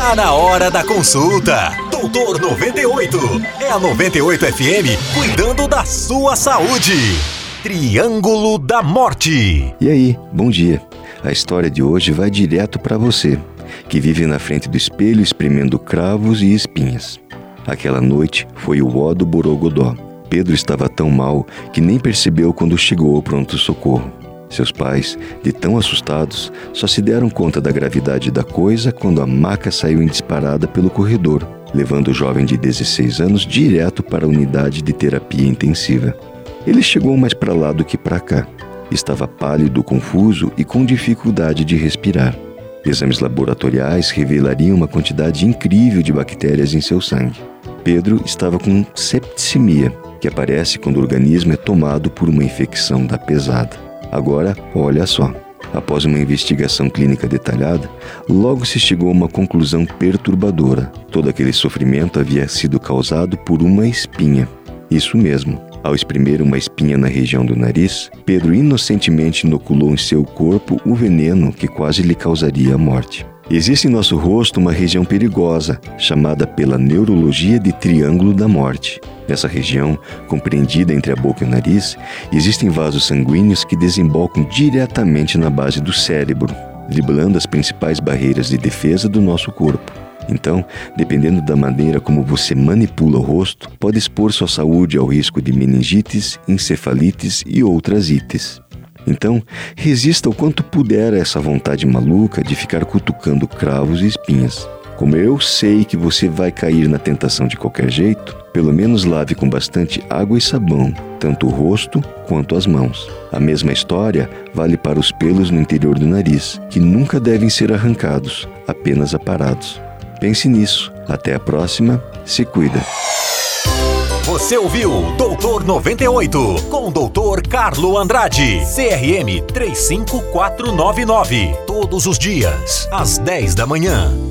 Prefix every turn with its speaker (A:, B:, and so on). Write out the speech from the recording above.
A: Tá na hora da consulta. Doutor 98. É a 98 FM cuidando da sua saúde. Triângulo da Morte.
B: E aí, bom dia. A história de hoje vai direto para você, que vive na frente do espelho espremendo cravos e espinhas. Aquela noite foi o ó do Borogodó. Pedro estava tão mal que nem percebeu quando chegou ao pronto-socorro. Seus pais, de tão assustados, só se deram conta da gravidade da coisa quando a maca saiu em disparada pelo corredor, levando o jovem de 16 anos direto para a unidade de terapia intensiva. Ele chegou mais para lá do que para cá. Estava pálido, confuso e com dificuldade de respirar. Exames laboratoriais revelariam uma quantidade incrível de bactérias em seu sangue. Pedro estava com septicemia, que aparece quando o organismo é tomado por uma infecção da pesada. Agora, olha só. Após uma investigação clínica detalhada, logo se chegou a uma conclusão perturbadora. Todo aquele sofrimento havia sido causado por uma espinha. Isso mesmo. Ao espremer uma espinha na região do nariz, Pedro inocentemente inoculou em seu corpo o veneno que quase lhe causaria a morte. Existe em nosso rosto uma região perigosa, chamada pela neurologia de Triângulo da Morte. Nessa região, compreendida entre a boca e o nariz, existem vasos sanguíneos que desembocam diretamente na base do cérebro, driblando as principais barreiras de defesa do nosso corpo. Então, dependendo da maneira como você manipula o rosto, pode expor sua saúde ao risco de meningites, encefalites e outras ites. Então, resista o quanto puder a essa vontade maluca de ficar cutucando cravos e espinhas. Como eu sei que você vai cair na tentação de qualquer jeito, pelo menos lave com bastante água e sabão, tanto o rosto quanto as mãos. A mesma história vale para os pelos no interior do nariz, que nunca devem ser arrancados, apenas aparados. Pense nisso. Até a próxima. Se cuida.
A: Você ouviu Doutor 98 com Doutor Carlo Andrade, CRM 35499. Todos os dias, às 10 da manhã.